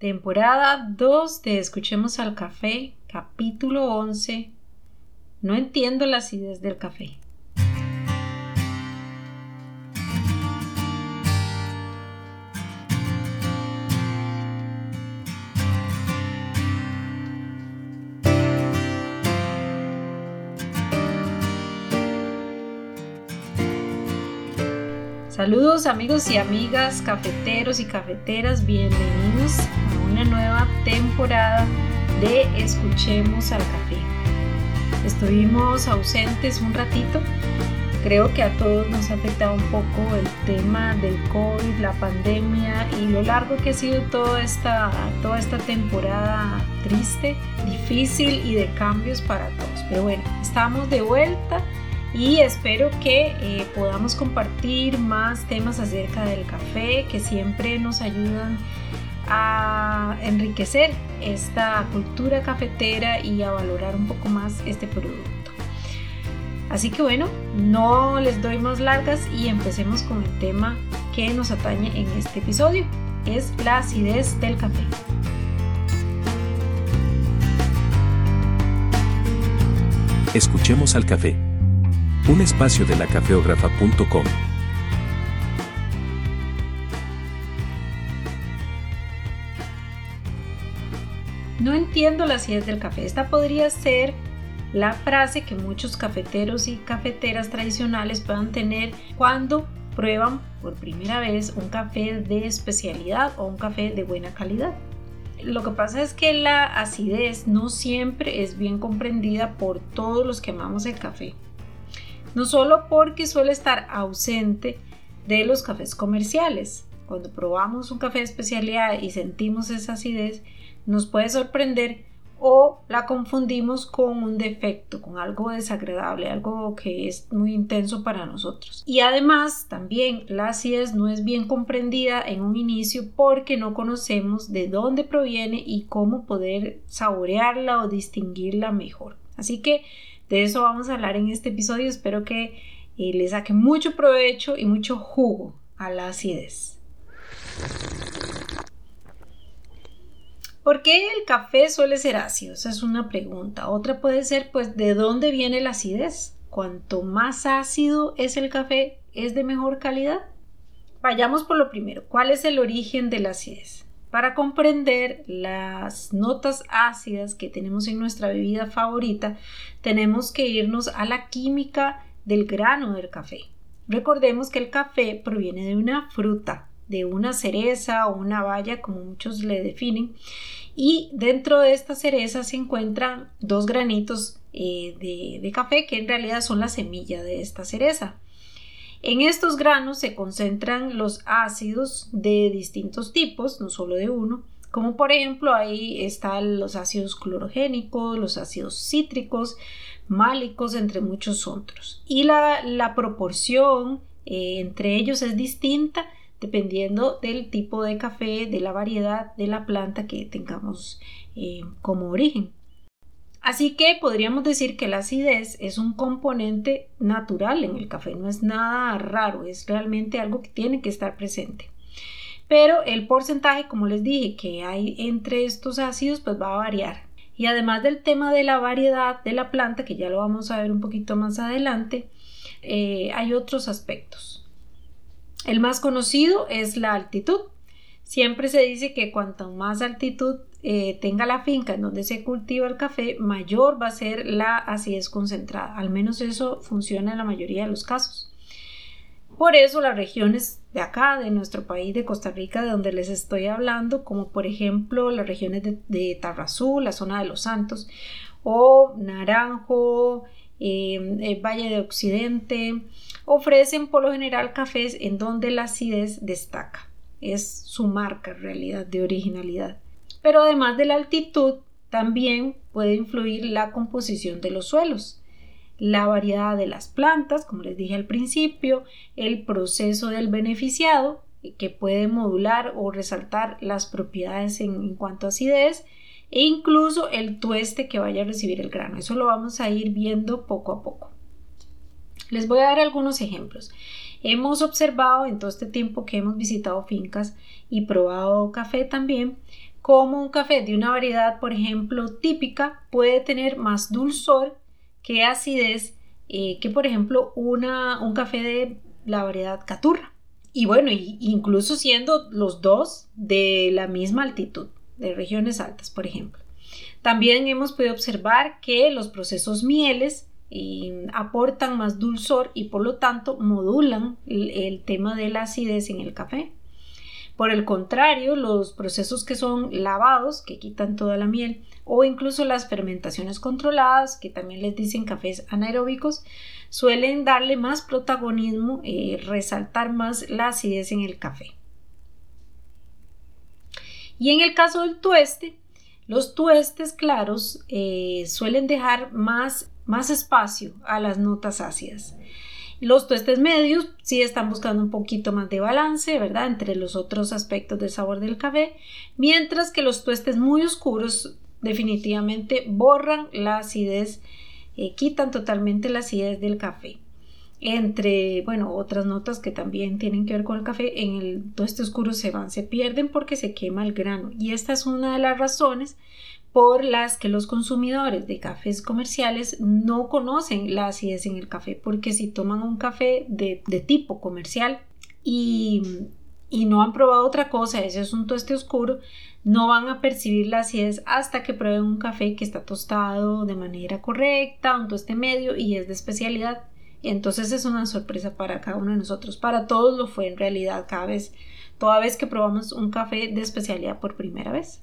Temporada 2 de Escuchemos al Café, capítulo 11. No entiendo la acidez del café. Saludos amigos y amigas, cafeteros y cafeteras, bienvenidos una nueva temporada de Escuchemos al Café. Estuvimos ausentes un ratito, creo que a todos nos ha afectado un poco el tema del COVID, la pandemia y lo largo que ha sido toda esta, toda esta temporada triste, difícil y de cambios para todos. Pero bueno, estamos de vuelta y espero que eh, podamos compartir más temas acerca del café que siempre nos ayudan a enriquecer esta cultura cafetera y a valorar un poco más este producto. Así que bueno, no les doy más largas y empecemos con el tema que nos atañe en este episodio, es la acidez del café. Escuchemos al café un espacio de la cafeógrafa.com. No entiendo la acidez del café. Esta podría ser la frase que muchos cafeteros y cafeteras tradicionales puedan tener cuando prueban por primera vez un café de especialidad o un café de buena calidad. Lo que pasa es que la acidez no siempre es bien comprendida por todos los que amamos el café no solo porque suele estar ausente de los cafés comerciales. Cuando probamos un café de especialidad y sentimos esa acidez, nos puede sorprender o la confundimos con un defecto, con algo desagradable, algo que es muy intenso para nosotros. Y además también la acidez no es bien comprendida en un inicio porque no conocemos de dónde proviene y cómo poder saborearla o distinguirla mejor. Así que de eso vamos a hablar en este episodio. Espero que eh, le saque mucho provecho y mucho jugo a la acidez. ¿Por qué el café suele ser ácido? Esa es una pregunta. Otra puede ser, pues, ¿de dónde viene la acidez? Cuanto más ácido es el café, ¿es de mejor calidad? Vayamos por lo primero. ¿Cuál es el origen de la acidez? Para comprender las notas ácidas que tenemos en nuestra bebida favorita, tenemos que irnos a la química del grano del café. Recordemos que el café proviene de una fruta, de una cereza o una baya, como muchos le definen, y dentro de esta cereza se encuentran dos granitos eh, de, de café que en realidad son la semilla de esta cereza. En estos granos se concentran los ácidos de distintos tipos, no solo de uno, como por ejemplo ahí están los ácidos clorogénicos, los ácidos cítricos, málicos, entre muchos otros. Y la, proporción eh, entre ellos es distinta dependiendo del tipo de café, de la variedad de la planta que tengamos eh, como origen. Así que podríamos decir que la acidez es un componente natural en el café, no es nada raro, es realmente algo que tiene que estar presente. Pero el porcentaje, como les dije, que hay entre estos ácidos, pues va a variar. Y además del tema de la variedad de la planta, que ya lo vamos a ver un poquito más adelante, eh, hay otros aspectos. El más conocido es la altitud. Siempre se dice que cuanto más altitud eh, tenga la finca en donde se cultiva el café, mayor va a ser la acidez concentrada. Al menos eso funciona en la mayoría de los casos. Por eso las regiones de acá, de nuestro país, de Costa Rica, de donde les estoy hablando, como por ejemplo las regiones de, de Tarrazú, la zona de Los Santos, o Naranjo, eh, Valle de Occidente, ofrecen por lo general cafés en donde la acidez destaca. Es su marca en realidad de originalidad. Pero además de la altitud, también puede influir la composición de los suelos, la variedad de las plantas, como les dije al principio, el proceso del beneficiado, que puede modular o resaltar las propiedades en, cuanto a acidez, e incluso el tueste que vaya a recibir el grano. Eso lo vamos a ir viendo poco a poco. Les voy a dar algunos ejemplos. Hemos observado en todo este tiempo que hemos visitado fincas y probado café también, como un café de una variedad, por ejemplo, típica, puede tener más dulzor que acidez eh, que, por ejemplo, una, un café de la variedad caturra. Y bueno, incluso siendo los dos de la misma altitud, de regiones altas, por ejemplo. También hemos podido observar que los procesos mieles aportan más dulzor y por lo tanto modulan el tema de la acidez en el café. Por el contrario, los procesos que son lavados, que quitan toda la miel, o incluso las fermentaciones controladas, que también les dicen cafés anaeróbicos, suelen darle más protagonismo, eh, resaltar más la acidez en el café. Y en el caso del tueste, los tuestes claros eh, suelen dejar más, más espacio a las notas ácidas. Los tuestes medios sí están buscando un poquito más de balance, ¿verdad? Entre los otros aspectos del sabor del café, mientras que los tuestes muy oscuros definitivamente borran la acidez, eh, quitan totalmente la acidez del café. Entre, bueno, otras notas que también tienen que ver con el café, en el tueste oscuro se van, se pierden porque se quema el grano. Y esta es una de las razones por las que los consumidores de cafés comerciales no conocen la acidez en el café, porque si toman un café de, tipo comercial y, y, no han probado otra cosa, ese es un tueste oscuro, no van a percibir la acidez hasta que prueben un café que está tostado de manera correcta, un tueste medio y es de especialidad. Entonces es una sorpresa para cada uno de nosotros. Para todos lo fue en realidad cada vez, toda vez que probamos un café de especialidad por primera vez.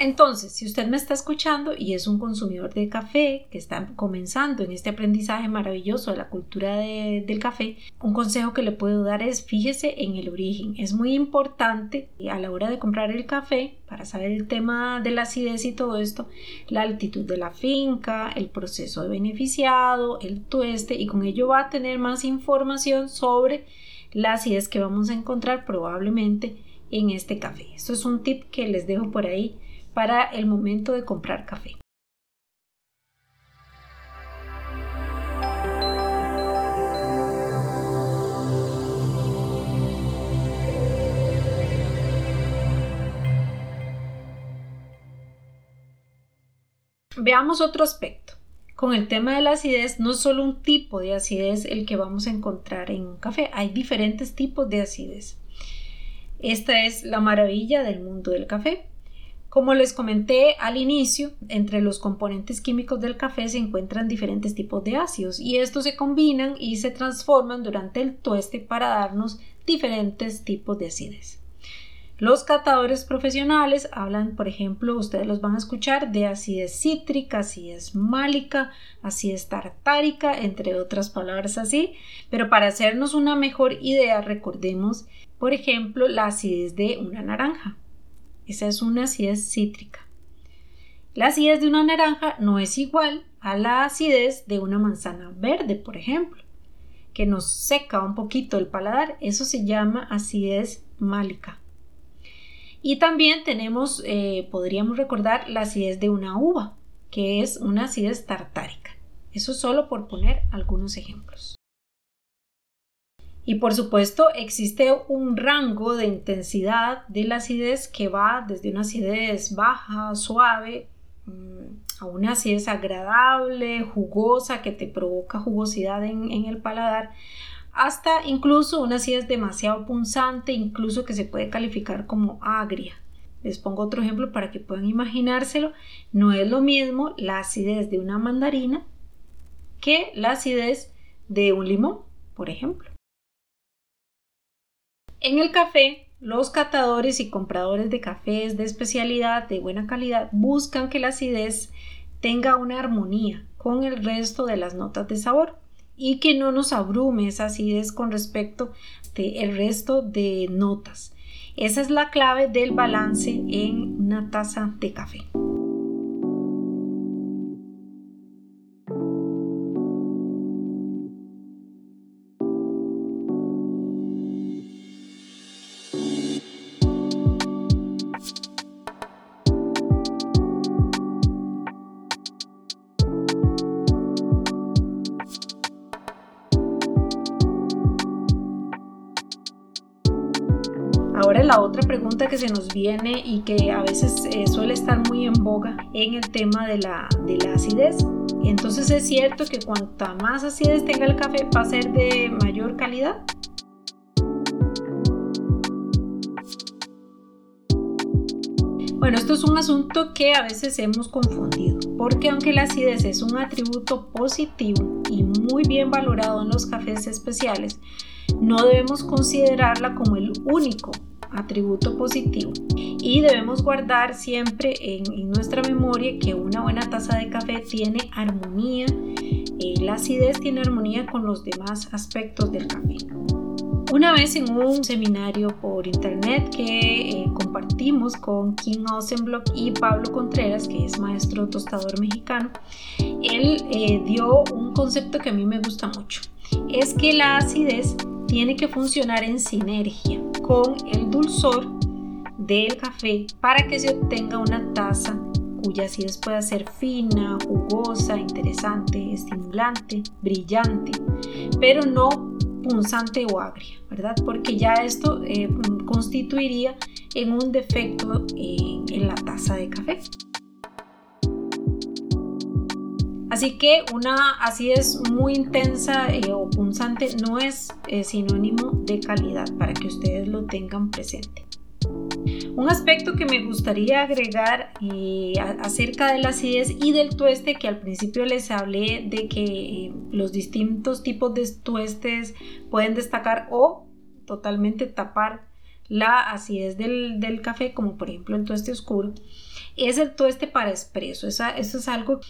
Entonces, si usted me está escuchando y es un consumidor de café que está comenzando en este aprendizaje maravilloso de la cultura del café, un consejo que le puedo dar es fíjese en el origen. Es muy importante a la hora de comprar el café, para saber el tema de la acidez y todo esto, la altitud de la finca, el proceso de beneficiado, el tueste y con ello va a tener más información sobre la acidez que vamos a encontrar probablemente en este café. Esto es un tip que les dejo por ahí para el momento de comprar café. Veamos otro aspecto. Con el tema de la acidez, no es solo un tipo de acidez el que vamos a encontrar en un café, hay diferentes tipos de acidez. Esta es la maravilla del mundo del café. Como les comenté al inicio, entre los componentes químicos del café se encuentran diferentes tipos de ácidos y estos se combinan y se transforman durante el tueste para darnos diferentes tipos de acidez. Los catadores profesionales hablan, por ejemplo, ustedes los van a escuchar de acidez cítrica, acidez málica, acidez tartárica, entre otras palabras así, pero para hacernos una mejor idea recordemos, por ejemplo, la acidez de una naranja. Esa es una acidez cítrica. La acidez de una naranja no es igual a la acidez de una manzana verde, por ejemplo, que nos seca un poquito el paladar. Eso se llama acidez málica. Y también tenemos, eh, podríamos recordar la acidez de una uva, que es una acidez tartárica. Eso solo por poner algunos ejemplos. Y por supuesto existe un rango de intensidad de la acidez que va desde una acidez baja, suave, mm, a una acidez agradable, jugosa, que te provoca jugosidad en, el paladar, hasta incluso una acidez demasiado punzante, incluso que se puede calificar como agria. Les pongo otro ejemplo para que puedan imaginárselo. No es lo mismo la acidez de una mandarina que la acidez de un limón, por ejemplo. En el café, los catadores y compradores de cafés de especialidad de buena calidad buscan que la acidez tenga una armonía con el resto de las notas de sabor y que no nos abrume esa acidez con respecto del resto de notas. Esa es la clave del balance en una taza de café. La otra pregunta que se nos viene y que a veces eh, suele estar muy en boga en el tema de la, de la acidez. Entonces es cierto que cuanta más acidez tenga el café va a ser de mayor calidad. Bueno, esto es un asunto que a veces hemos confundido, porque aunque la acidez es un atributo positivo y muy bien valorado en los cafés especiales, no debemos considerarla como el único atributo positivo y debemos guardar siempre en, nuestra memoria que una buena taza de café tiene armonía, eh, la acidez tiene armonía con los demás aspectos del café. Una vez en un seminario por internet que eh, compartimos con Kim Osenblock y Pablo Contreras, que es maestro tostador mexicano, él eh, dio un concepto que a mí me gusta mucho. Es que la acidez tiene que funcionar en sinergia con el dulzor del café para que se obtenga una taza cuya acidez pueda ser fina, jugosa, interesante, estimulante, brillante, pero no punzante o agria, ¿verdad? Porque ya esto eh, constituiría en un defecto en la taza de café. Así que una acidez muy intensa eh, o punzante no es eh, sinónimo de calidad para que ustedes lo tengan presente. Un aspecto que me gustaría agregar acerca de la acidez y del tueste, que al principio les hablé de que eh, los distintos tipos de tuestes pueden destacar o totalmente tapar la acidez del, café, como por ejemplo el tueste oscuro, es el tueste para espresso. eso es algo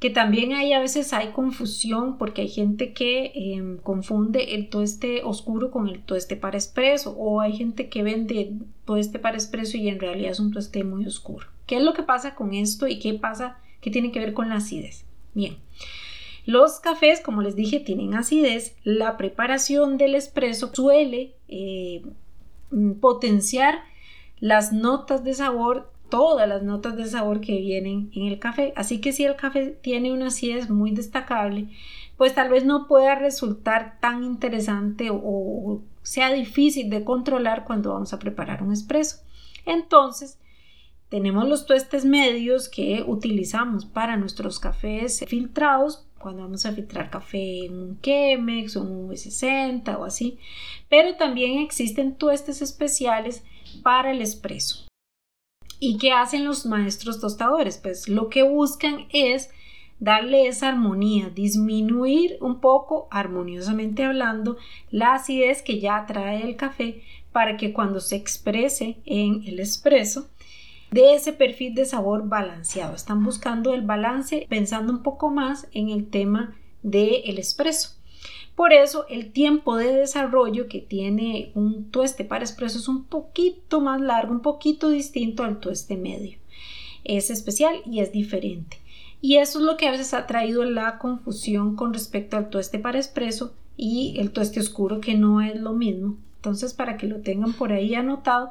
que también hay a veces hay confusión porque hay gente que em, confunde el tueste oscuro con el tueste para espresso o hay gente que vende tueste para espresso y en realidad es un tueste muy oscuro. ¿Qué es lo que pasa con esto y qué pasa, qué tiene que ver con la acidez? Bien. Los cafés, como les dije, tienen acidez. La preparación del espresso suele eh, potenciar las notas de sabor todas las notas de sabor que vienen en el café. Así que si el café tiene una acidez muy destacable, pues tal vez no pueda resultar tan interesante o, sea difícil de controlar cuando vamos a preparar un espresso. Entonces, tenemos los tuestes medios que utilizamos para nuestros cafés filtrados cuando vamos a filtrar café en un Chemex o un V60 o así, pero también existen tuestes especiales para el espresso. ¿Y qué hacen los maestros tostadores? Pues lo que buscan es darle esa armonía, disminuir un poco, armoniosamente hablando, la acidez que ya trae el café para que cuando se exprese en el espresso de ese perfil de sabor balanceado. Están buscando el balance pensando un poco más en el tema del el espresso. Por eso el tiempo de desarrollo que tiene un tueste para espresso es un poquito más largo, un poquito distinto al tueste medio. Es especial y es diferente. Y eso es lo que a veces ha traído la confusión con respecto al tueste para espresso y el tueste oscuro que no es lo mismo. Entonces, para que lo tengan por ahí anotado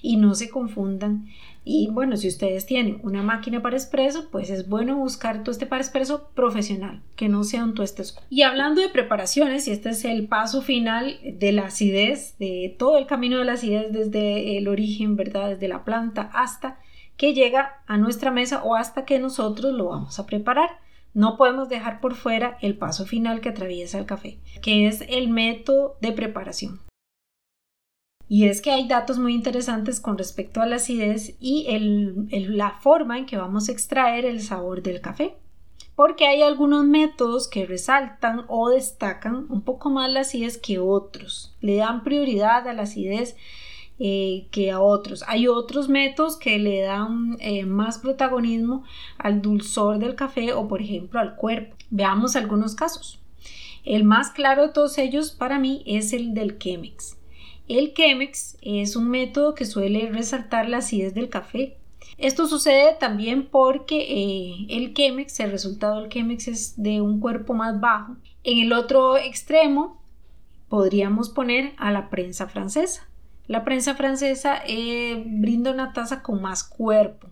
y no se confundan y bueno, si ustedes tienen una máquina para espresso, pues es bueno buscar tueste para espresso profesional, que no sea un tueste oscuro. Y hablando de preparaciones, y este es el paso final de la acidez, de todo el camino de la acidez desde el origen, ¿verdad? Desde la planta hasta que llega a nuestra mesa o hasta que nosotros lo vamos a preparar. No podemos dejar por fuera el paso final que atraviesa el café, que es el método de preparación. Y es que hay datos muy interesantes con respecto a la acidez y la forma en que vamos a extraer el sabor del café. Porque hay algunos métodos que resaltan o destacan un poco más la acidez que otros. Le dan prioridad a la acidez eh, que a otros. Hay otros métodos que le dan eh, más protagonismo al dulzor del café o por ejemplo al cuerpo. Veamos algunos casos. El más claro de todos ellos para mí es el del Chemex. El Chemex es un método que suele resaltar la acidez del café. Esto sucede también porque eh, el Chemex, el resultado del Chemex es de un cuerpo más bajo. En el otro extremo podríamos poner a la prensa francesa. La prensa francesa eh, brinda una taza con más cuerpo,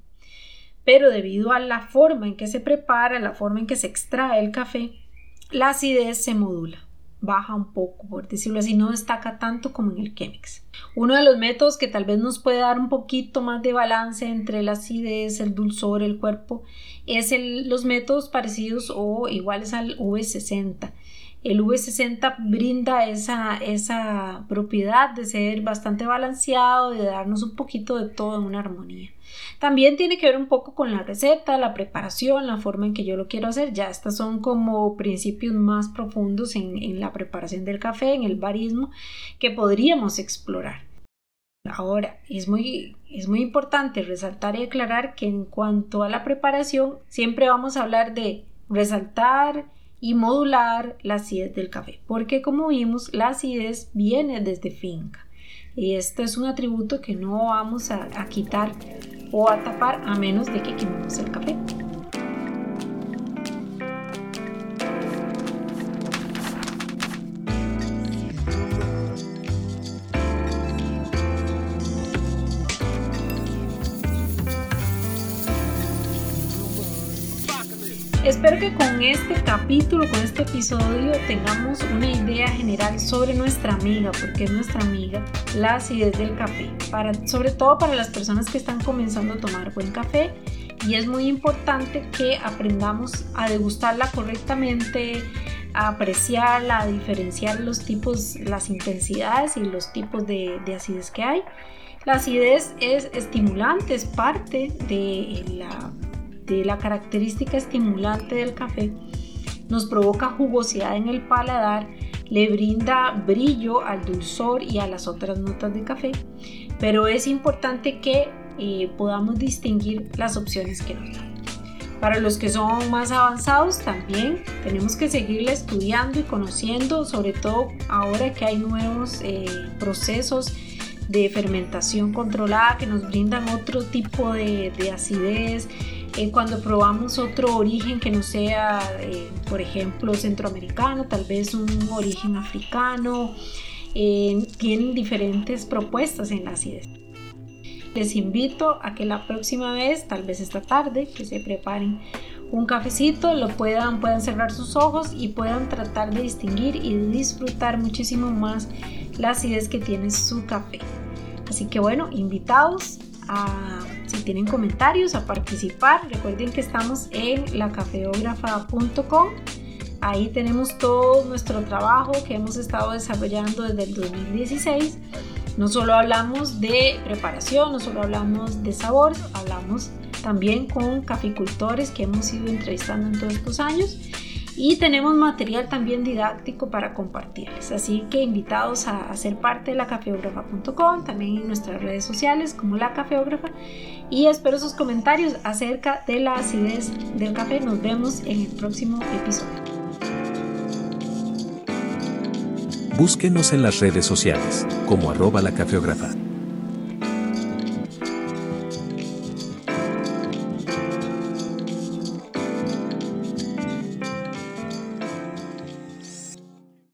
pero debido a la forma en que se prepara, la forma en que se extrae el café, la acidez se modula. Baja un poco, por decirlo así, no destaca tanto como en el Chemex. Uno de los métodos que tal vez nos puede dar un poquito más de balance entre la acidez, el dulzor, el cuerpo, es los métodos parecidos o iguales al V60. El V60 brinda esa, esa propiedad de ser bastante balanceado, de darnos un poquito de todo en una armonía. También tiene que ver un poco con la receta, la preparación, la forma en que yo lo quiero hacer. Ya estas son como principios más profundos en, en la preparación del café, en el barismo, que podríamos explorar. Ahora, es muy, es muy importante resaltar y aclarar que en cuanto a la preparación, siempre vamos a hablar de resaltar, y modular la acidez del café, porque como vimos, la acidez viene desde finca. Y esto es un atributo que no vamos a, a quitar o a tapar a menos de que quememos el café. Espero que con este capítulo, con este episodio, tengamos una idea general sobre nuestra amiga, porque es nuestra amiga, la acidez del café, para, sobre todo para las personas que están comenzando a tomar buen café. Y es muy importante que aprendamos a degustarla correctamente, a apreciarla, a diferenciar los tipos, las intensidades y los tipos de, de acidez que hay. La acidez es estimulante, es parte de la la característica estimulante del café, nos provoca jugosidad en el paladar, le brinda brillo al dulzor y a las otras notas de café, pero es importante que eh, podamos distinguir las opciones que nos dan. Para los que son más avanzados también tenemos que seguirle estudiando y conociendo, sobre todo ahora que hay nuevos eh, procesos de fermentación controlada que nos brindan otro tipo de, de acidez, eh, cuando probamos otro origen que no sea, eh, por ejemplo, centroamericano, tal vez un origen africano, eh, tienen diferentes propuestas en la acidez. Les invito a que la próxima vez, tal vez esta tarde, que se preparen un cafecito, lo puedan, puedan cerrar sus ojos y puedan tratar de distinguir y disfrutar muchísimo más la acidez que tiene su café. Así que bueno, invitados a si tienen comentarios, a participar. Recuerden que estamos en lacafeógrafa.com. Ahí tenemos todo nuestro trabajo que hemos estado desarrollando desde el 2016. No solo hablamos de preparación, no solo hablamos de sabor, hablamos también con caficultores que hemos ido entrevistando en todos estos años y tenemos material también didáctico para compartirles. Así que invitados a, ser parte de la cafeógrafa.com, también en nuestras redes sociales como la cafeógrafa y espero sus comentarios acerca de la acidez del café. Nos vemos en el próximo episodio. Búsquenos en las redes sociales como arroba la cafeógrafa.